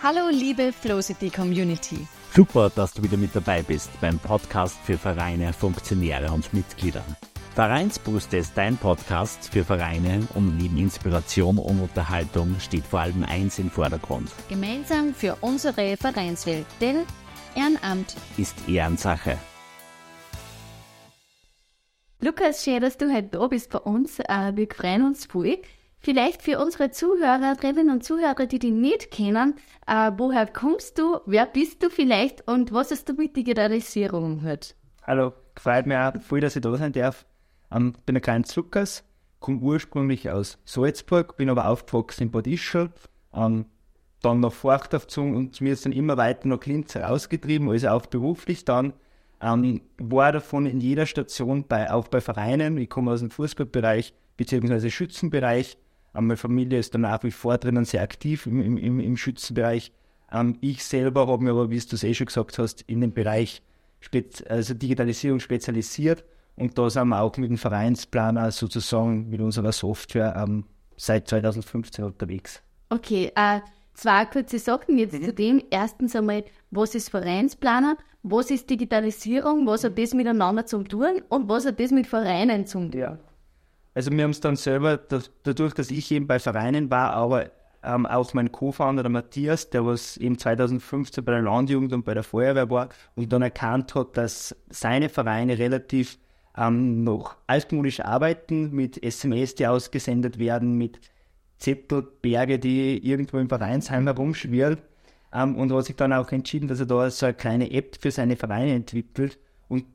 Hallo liebe Flowcity Community. Super, dass du wieder mit dabei bist beim Podcast für Vereine, Funktionäre und Mitglieder. Vereinsbrust ist dein Podcast für Vereine und neben Inspiration und Unterhaltung steht vor allem eins im Vordergrund. Gemeinsam für unsere Vereinswelt, denn Ehrenamt ist Ehrensache. Lukas, schön, dass du heute da bist bei uns. Äh, wir freuen uns voll. Vielleicht für unsere Zuhörerinnen und Zuhörer, die dich nicht kennen, äh, woher kommst du, wer bist du vielleicht und was hast du mit Digitalisierung gehört? Hallo, freut mich auch voll, dass ich da sein darf. Ähm, bin ein kleiner Zuckers, komme ursprünglich aus Salzburg, bin aber aufgewachsen in Bad Ischl, ähm, dann nach Forcht aufgezogen und mir ist dann immer weiter nach Linz herausgetrieben, also auch beruflich dann. Ähm, war davon in jeder Station, bei, auch bei Vereinen, ich komme aus dem Fußballbereich bzw. Schützenbereich. Meine Familie ist dann nach wie vor drinnen sehr aktiv im, im, im Schützenbereich. Ich selber habe mir aber, wie du es eh schon gesagt hast, in dem Bereich Spez also Digitalisierung spezialisiert und da sind wir auch mit dem Vereinsplaner sozusagen mit unserer Software ähm, seit 2015 unterwegs. Okay, äh, zwei kurze Sachen jetzt mhm. zu dem. Erstens einmal, was ist Vereinsplaner? Was ist Digitalisierung? Was hat das miteinander zu tun? Und was hat das mit Vereinen zu tun? Ja. Also wir haben es dann selber, das, dadurch, dass ich eben bei Vereinen war, aber ähm, auch mein Co-Founder, der Matthias, der was eben 2015 bei der Landjugend und bei der Feuerwehr war und dann erkannt hat, dass seine Vereine relativ ähm, noch altmodisch arbeiten, mit SMS, die ausgesendet werden, mit Zettelberge, die irgendwo im Vereinsheim herumschwirren. Ähm, und hat sich dann auch entschieden, dass er da so eine kleine App für seine Vereine entwickelt. Und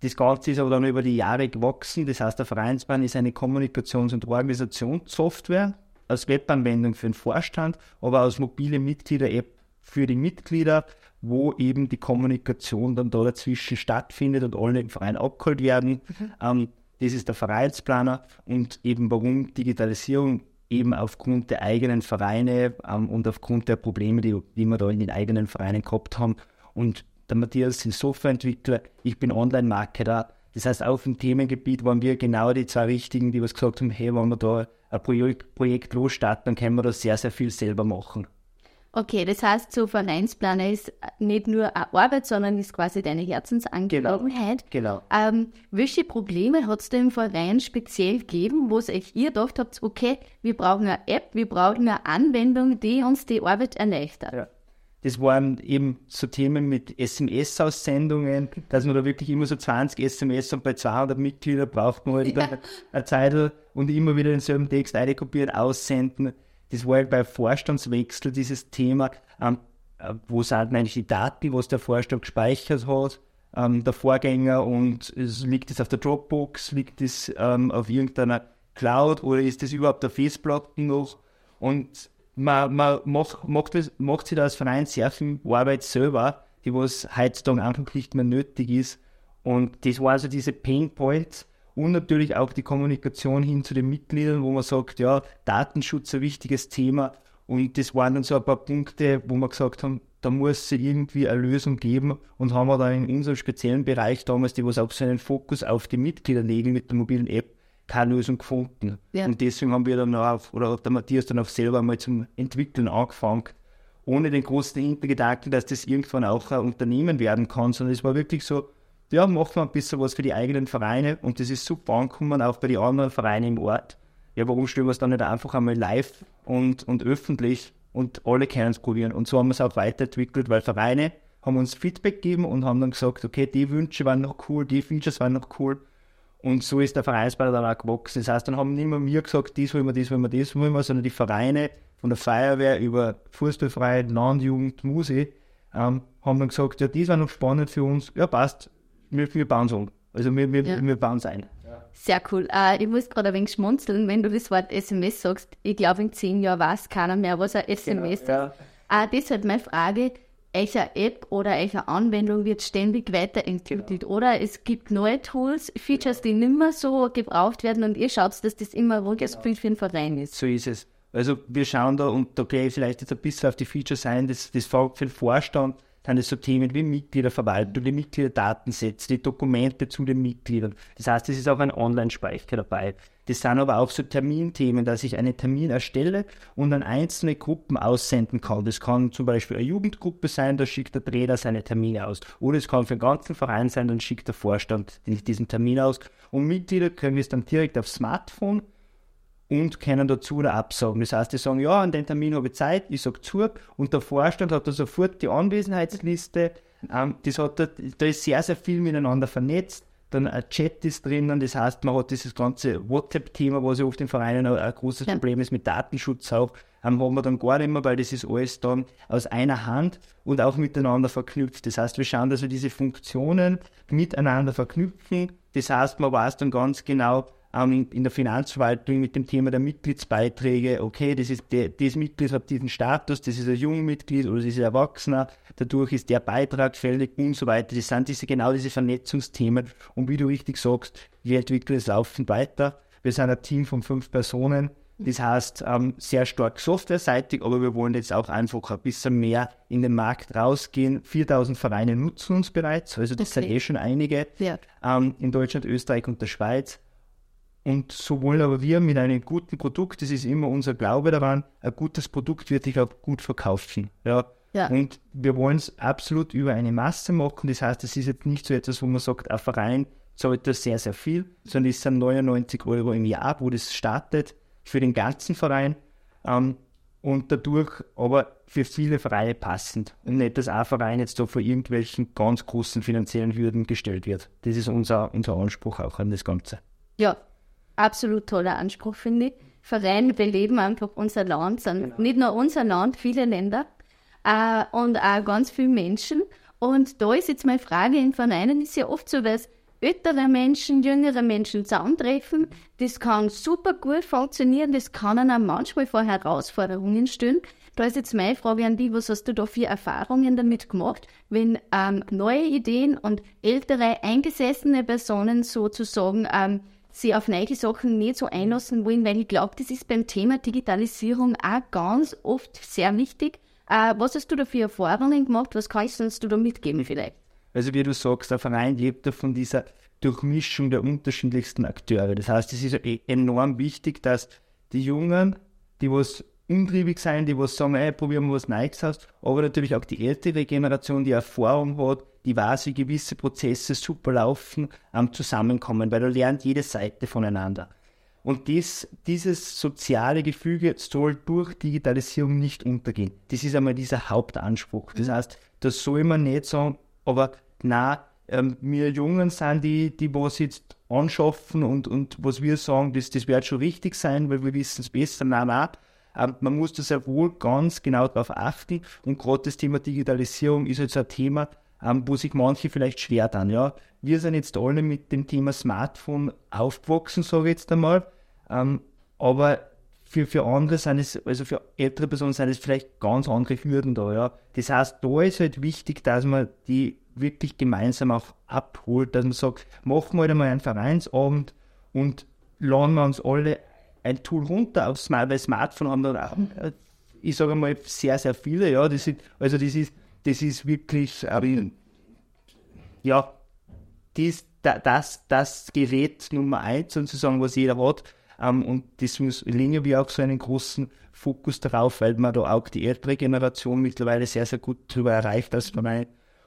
das Ganze ist aber dann über die Jahre gewachsen. Das heißt, der Vereinsplan ist eine Kommunikations- und Organisationssoftware als Webanwendung für den Vorstand, aber als mobile Mitglieder-App für die Mitglieder, wo eben die Kommunikation dann da dazwischen stattfindet und alle im Verein abgeholt werden. Mhm. Ähm, das ist der Vereinsplaner und eben warum Digitalisierung eben aufgrund der eigenen Vereine ähm, und aufgrund der Probleme, die, die wir da in den eigenen Vereinen gehabt haben. Und der Matthias ist Softwareentwickler, ich bin Online-Marketer. Das heißt, auf dem Themengebiet waren wir genau die zwei Richtigen, die was gesagt haben, hey, wenn wir da ein Projekt, Projekt losstarten, dann können wir da sehr, sehr viel selber machen. Okay, das heißt, so Vereinsplaner ist nicht nur eine Arbeit, sondern ist quasi deine Herzensangelegenheit. Genau. genau. Ähm, welche Probleme hat es denn im Verein speziell gegeben, wo es euch ihr gedacht habt, okay, wir brauchen eine App, wir brauchen eine Anwendung, die uns die Arbeit erleichtert? Ja. Das waren eben so Themen mit SMS-Aussendungen, dass man da wirklich immer so 20 SMS und bei 200 Mitgliedern braucht man halt ja. eine Zeit und immer wieder denselben Text einkopieren, aussenden das war halt bei Vorstandswechsel dieses Thema, ähm, äh, wo sind eigentlich die Daten, was der Vorstand gespeichert hat, ähm, der Vorgänger und es, liegt es auf der Dropbox, liegt es ähm, auf irgendeiner Cloud oder ist das überhaupt auf Festplatte noch? Und man, man macht, macht, das, macht sich da als Verein sehr viel Arbeit selber, die was heutzutage einfach nicht mehr nötig ist. Und das war also diese Pain Points, und natürlich auch die Kommunikation hin zu den Mitgliedern, wo man sagt, ja, Datenschutz ein wichtiges Thema. Und das waren dann so ein paar Punkte, wo wir gesagt haben, da muss es irgendwie eine Lösung geben und haben wir da in unserem speziellen Bereich damals, die was auch so einen Fokus auf die Mitglieder legen mit der mobilen App, keine Lösung gefunden. Ja. Und deswegen haben wir dann auch, oder hat der Matthias dann auch selber mal zum Entwickeln angefangen, ohne den großen Hintergedanken, dass das irgendwann auch ein Unternehmen werden kann, sondern es war wirklich so, ja, macht man ein bisschen was für die eigenen Vereine und das ist super angekommen, auch bei den anderen Vereinen im Ort. Ja, warum stellen wir es dann nicht einfach einmal live und, und öffentlich und alle können es probieren? Und so haben wir es auch weiterentwickelt, weil Vereine haben uns Feedback gegeben und haben dann gesagt, okay, die Wünsche waren noch cool, die Features waren noch cool. Und so ist der Vereinsball dann auch gewachsen. Das heißt, dann haben nicht mehr wir gesagt, dies wollen wir, dies wollen wir, dies wollen wir, sondern die Vereine von der Feuerwehr über Fußballverein, Landjugend, Musik, ähm, haben dann gesagt, ja, dies war noch spannend für uns. Ja, passt, wir, wir bauen es um. Also wir, wir, ja. wir bauen es ein. Sehr cool. Uh, ich muss gerade ein wenig schmunzeln, wenn du das Wort SMS sagst. Ich glaube, in zehn Jahren weiß keiner mehr, was ein SMS genau, ist. Ja. Uh, das ist halt meine Frage. Welche App oder welche Anwendung wird ständig weiterentwickelt? Genau. Oder es gibt neue Tools, Features, die nicht mehr so gebraucht werden und ihr schaut, dass das immer ruhiges genau. Bild für den Verein ist. So ist es. Also wir schauen da und da gehe ich vielleicht jetzt ein bisschen auf die Features ein, das, das fängt für den Vorstand sind es so Themen wie Mitgliederverwaltung, die Mitgliederdatensätze, die Dokumente zu den Mitgliedern. Das heißt, es ist auch ein Online-Speicher dabei. Das sind aber auch so Terminthemen, dass ich einen Termin erstelle und an einzelne Gruppen aussenden kann. Das kann zum Beispiel eine Jugendgruppe sein, da schickt der Trainer seine Termine aus. Oder es kann für den ganzen Verein sein, dann schickt der Vorstand diesen Termin aus. Und Mitglieder können es dann direkt aufs Smartphone und können dazu oder absagen. Das heißt, die sagen, ja, an den Termin habe ich Zeit, ich sage zu und der Vorstand hat da sofort die Anwesenheitsliste. Ähm, das hat da, da ist sehr, sehr viel miteinander vernetzt. Dann ein Chat ist drinnen, das heißt, man hat dieses ganze WhatsApp-Thema, was ja oft in Vereinen ein, ein großes ja. Problem ist mit Datenschutz auch, ähm, haben wir dann gar nicht mehr, weil das ist alles dann aus einer Hand und auch miteinander verknüpft. Das heißt, wir schauen, dass wir diese Funktionen miteinander verknüpfen. Das heißt, man weiß dann ganz genau, ähm, in der Finanzverwaltung mit dem Thema der Mitgliedsbeiträge, okay, das ist der, das Mitglied hat diesen Status, das ist ein Jungmitglied oder das ist ein Erwachsener, dadurch ist der Beitrag fällig und so weiter. Das sind diese, genau diese Vernetzungsthemen. Und wie du richtig sagst, wir entwickeln es laufend weiter. Wir sind ein Team von fünf Personen. Das heißt, ähm, sehr stark softwareseitig, aber wir wollen jetzt auch einfach ein bisschen mehr in den Markt rausgehen. 4000 Vereine nutzen uns bereits, also das okay. sind eh schon einige ja. ähm, in Deutschland, Österreich und der Schweiz. Und so wollen aber wir mit einem guten Produkt, das ist immer unser Glaube daran, ein gutes Produkt wird sich auch gut verkaufen. Ja. ja. Und wir wollen es absolut über eine Masse machen. Das heißt, es ist jetzt nicht so etwas, wo man sagt, ein Verein zahlt das sehr, sehr viel, sondern es sind 99 Euro im Jahr, wo das startet für den ganzen Verein. Ähm, und dadurch aber für viele Freie passend. Und nicht, dass ein Verein jetzt da vor irgendwelchen ganz großen finanziellen Hürden gestellt wird. Das ist unser, unser Anspruch auch an das Ganze. Ja, absolut toller Anspruch, finde ich. Vereine beleben einfach unser Land, sind genau. nicht nur unser Land, viele Länder äh, und auch ganz viele Menschen. Und da ist jetzt meine Frage, in Vereinen ist ja oft so, dass ältere Menschen, jüngere Menschen zusammentreffen. Das kann super gut funktionieren, das kann auch manchmal vor Herausforderungen stellen. Da ist jetzt meine Frage an dich, was hast du da für Erfahrungen damit gemacht, wenn ähm, neue Ideen und ältere, eingesessene Personen sozusagen ähm, sie auf neue Sachen nicht so einlassen wollen, weil ich glaube, das ist beim Thema Digitalisierung auch ganz oft sehr wichtig. Äh, was hast du da für Erfahrungen gemacht? Was kannst du da mitgeben vielleicht? Also wie du sagst, der Verein lebt ja von dieser Durchmischung der unterschiedlichsten Akteure. Das heißt, es ist e-, enorm wichtig, dass die Jungen, die was umtriebig sein, die was sagen, ey, probieren wir was Neues aus, aber natürlich auch die ältere Generation, die Erfahrung hat, die weiß, wie gewisse Prozesse super laufen, ähm, zusammenkommen, weil da lernt jede Seite voneinander. Und dies, dieses soziale Gefüge soll durch Digitalisierung nicht untergehen. Das ist einmal dieser Hauptanspruch. Das heißt, das soll man nicht sagen, aber na, ähm, wir Jungen sind die, die was jetzt anschaffen und, und was wir sagen, das, das wird schon richtig sein, weil wir wissen es besser. Nein, nein, ähm, man muss da sehr wohl ganz genau darauf achten. Und gerade das Thema Digitalisierung ist jetzt ein Thema, ähm, wo sich manche vielleicht schwer tun. Ja? Wir sind jetzt alle mit dem Thema Smartphone aufgewachsen, sage ich jetzt einmal. Ähm, aber für, für andere sind es, also für ältere Personen sind es vielleicht ganz andere Hürden da. Ja? Das heißt, da ist halt wichtig, dass man die wirklich gemeinsam auch abholt, dass man sagt, machen wir halt einmal einen Vereinsabend und laden wir uns alle ein Tool runter aufs Smartphone haben dann auch, äh, ich sage mal, sehr, sehr viele, ja, das ist, also das ist, das ist wirklich, äh, ja, dies, das, das Gerät Nummer eins sozusagen, was jeder hat. Ähm, und deswegen legen wir auch so einen großen Fokus darauf, weil man da auch die ältere Generation mittlerweile sehr, sehr gut darüber erreicht als Verein.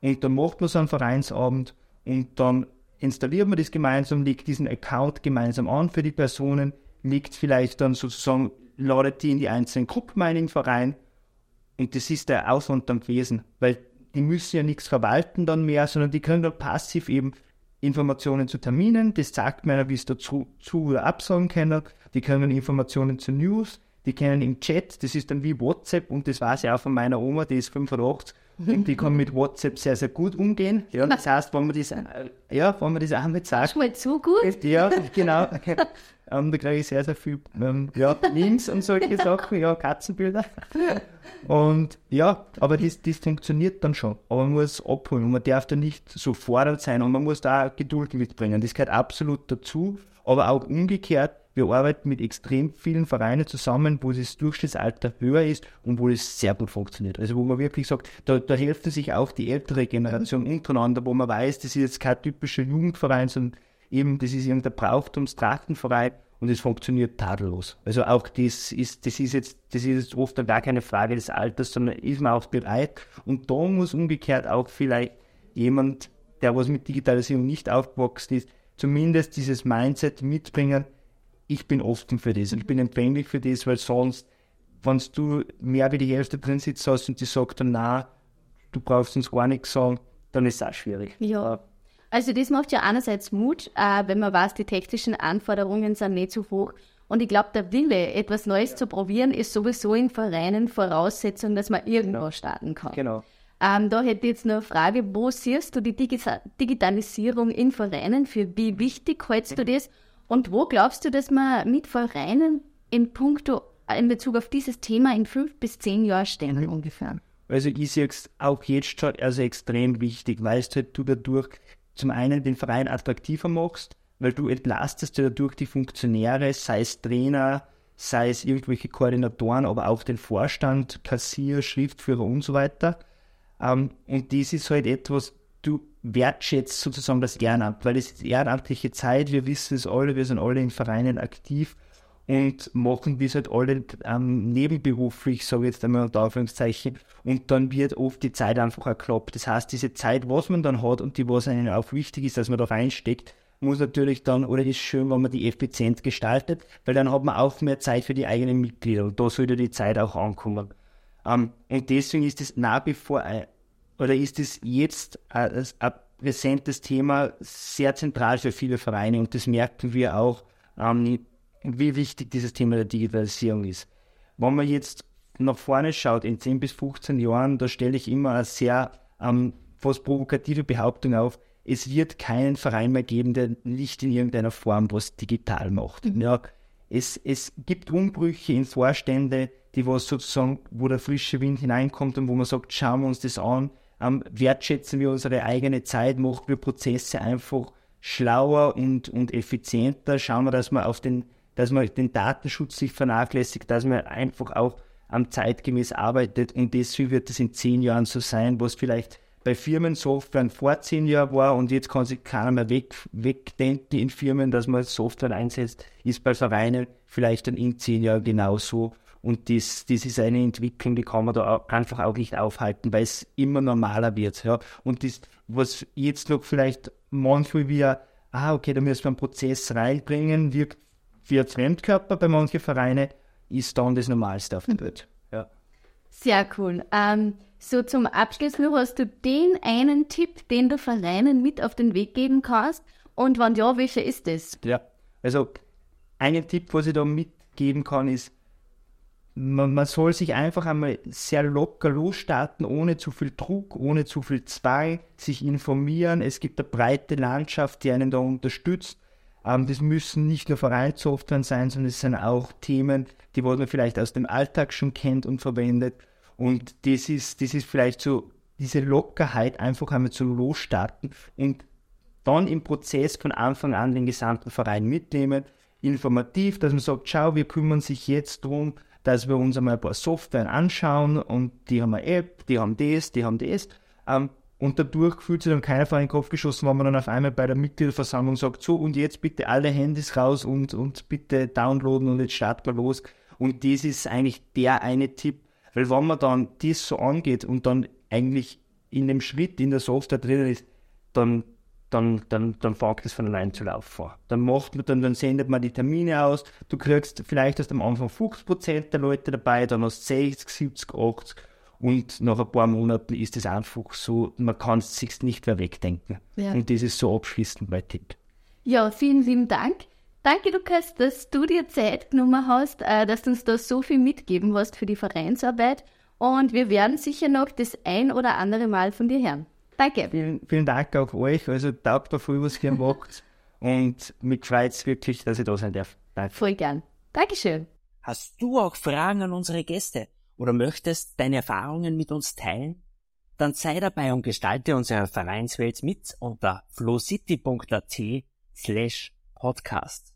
Und dann macht man so einen Vereinsabend und dann installiert man das gemeinsam, legt diesen Account gemeinsam an für die Personen, liegt vielleicht dann sozusagen, ladet die in die einzelnen Gruppen ein im Verein und das ist der Aufwand dann gewesen, weil die müssen ja nichts verwalten dann mehr, sondern die können dann passiv eben Informationen zu Terminen, das sagt mir, wie es dazu zu oder absagen können, die können Informationen zu News, die kennen im Chat, das ist dann wie WhatsApp und das weiß ich auch von meiner Oma, die ist 85 und die kann mit WhatsApp sehr, sehr gut umgehen. Ja, das heißt, wenn man das, äh, ja, wenn man das auch mit sagt. Schon mal zu gut? Ja, genau. Ähm, da kriege ich sehr, sehr viel ähm, ja, Memes und solche Sachen, ja, Katzenbilder. Und ja, aber das, das funktioniert dann schon. Aber man muss abholen und man darf da nicht so fordernd sein und man muss da auch Geduld mitbringen. Das gehört absolut dazu. Aber auch umgekehrt, wir arbeiten mit extrem vielen Vereinen zusammen, wo das Durchschnittsalter höher ist und wo es sehr gut funktioniert. Also wo man wirklich sagt, da, da helfen sich auch die ältere Generation untereinander, wo man weiß, das ist jetzt kein typischer Jugendverein, sondern eben, das ist irgendein Brauchtumstrachtenverein und es funktioniert tadellos. Also auch das ist, das ist jetzt, das ist jetzt oft gar keine Frage des Alters, sondern ist man auch bereit. Und da muss umgekehrt auch vielleicht jemand, der was mit Digitalisierung nicht aufgewachsen ist, zumindest dieses Mindset mitbringen, ich bin offen für das, ich bin empfänglich für das, weil sonst, wenn du mehr wie die Hälfte drin sitzt hast und die sagt dann, na, du brauchst uns gar nichts sagen, dann ist es auch schwierig. Ja. Also das macht ja einerseits Mut, äh, wenn man weiß, die technischen Anforderungen sind nicht so hoch. Und ich glaube, der Wille, etwas Neues ja. zu probieren, ist sowieso in Vereinen Voraussetzung, dass man irgendwo genau. starten kann. Genau. Ähm, da hätte ich jetzt noch eine Frage, wo siehst du die Digi Digitalisierung in Vereinen? Für wie wichtig hältst du das? Und wo glaubst du, dass man mit Vereinen in puncto, in Bezug auf dieses Thema in fünf bis zehn Jahren stehen ungefähr? Also ich sehe es auch jetzt schon also extrem wichtig, weil halt du dadurch zum einen den Verein attraktiver machst, weil du entlastest ja dadurch die Funktionäre, sei es Trainer, sei es irgendwelche Koordinatoren, aber auch den Vorstand, Kassier, Schriftführer und so weiter. Ähm, und dies ist halt etwas, du wertschätzt sozusagen das Ehrenamt, weil es ist ehrenamtliche Zeit, wir wissen es alle, wir sind alle in Vereinen aktiv und machen das halt alle ähm, nebenberuflich, sage ich jetzt einmal unter Anführungszeichen, und dann wird oft die Zeit einfach erklappt. Das heißt, diese Zeit, was man dann hat und die, was einem auch wichtig ist, dass man da reinsteckt, muss natürlich dann, oder ist schön, wenn man die effizient gestaltet, weil dann hat man auch mehr Zeit für die eigenen Mitglieder und da sollte die Zeit auch ankommen. Ähm, und deswegen ist es nach wie vor, ein, oder ist es jetzt ein, ein präsentes Thema, sehr zentral für viele Vereine und das merken wir auch, ähm, wie wichtig dieses Thema der Digitalisierung ist. Wenn man jetzt nach vorne schaut, in 10 bis 15 Jahren, da stelle ich immer eine sehr ähm, fast provokative Behauptung auf, es wird keinen Verein mehr geben, der nicht in irgendeiner Form was digital macht. Mhm. Ja, es, es gibt Umbrüche in Vorstände, die was sozusagen, wo der frische Wind hineinkommt und wo man sagt, schauen wir uns das an, ähm, wertschätzen wir unsere eigene Zeit, machen wir Prozesse einfach schlauer und, und effizienter, schauen wir, dass wir auf den dass man den Datenschutz nicht vernachlässigt, dass man einfach auch am zeitgemäß arbeitet und deswegen wird es in zehn Jahren so sein, was vielleicht bei Firmensoftware vor zehn Jahren war und jetzt kann sich keiner mehr weg, wegdenken in Firmen, dass man Software einsetzt, ist bei Vereinen vielleicht dann in zehn Jahren genauso. Und das, das ist eine Entwicklung, die kann man da auch einfach auch nicht aufhalten, weil es immer normaler wird. Ja. Und das, was jetzt noch vielleicht manchmal wie, ah, okay, da müssen wir einen Prozess reinbringen, wirkt für Fremdkörper bei manchen Vereinen ist dann das Normalste auf dem Bild. Ja. Sehr cool. Ähm, so zum Abschluss nur, hast du den einen Tipp, den du Vereinen mit auf den Weg geben kannst? Und wann ja, welcher ist das? Ja, also einen Tipp, was ich da mitgeben kann, ist, man, man, soll sich einfach einmal sehr locker losstarten, ohne zu viel Druck, ohne zu viel Zwang, sich informieren. Es gibt eine breite Landschaft, die einen da unterstützt. Ähm, das müssen nicht nur Vereinssoftware sein, sondern es sind auch Themen, die man vielleicht aus dem Alltag schon kennt und verwendet. Und das ist, das ist vielleicht so diese Lockerheit, einfach einmal zu losstarten und dann im Prozess von Anfang an den gesamten Verein mitnehmen. Informativ, dass man sagt, schau, wir kümmern sich jetzt darum, dass wir uns einmal ein paar Software anschauen und die haben eine App, die haben das, die haben das. Ähm, und dadurch fühlt sich dann keiner vor den Kopf geschossen, wenn man dann auf einmal bei der Mitgliederversammlung sagt, so und jetzt bitte alle Handys raus und, und bitte downloaden und jetzt starten wir los. Und das ist eigentlich der eine Tipp, weil wenn man dann das so angeht und dann eigentlich in dem Schritt in der Software drin ist, dann, dann, dann, dann fängt es von allein zu laufen vor. Dann macht man dann, dann sendet man die Termine aus, du kriegst vielleicht erst am Anfang 50% der Leute dabei, dann hast 60, 70, 80 und nach ein paar Monaten ist es einfach so, man kann es sich nicht mehr wegdenken. Ja. Und das ist so abschließend mein Tipp. Ja, vielen lieben Dank. Danke, Lukas, dass du dir Zeit genommen hast, äh, dass du uns da so viel mitgeben hast für die Vereinsarbeit. Und wir werden sicher noch das ein oder andere Mal von dir hören. Danke. Vielen, vielen Dank auch euch. Also taugt da voll, was ihr macht. Und mich freut es wirklich, dass ich da sein darf. Danke. Voll gern. Dankeschön. Hast du auch Fragen an unsere Gäste? Oder möchtest deine Erfahrungen mit uns teilen? Dann sei dabei und gestalte unsere Vereinswelt mit unter flowcity.at slash podcast.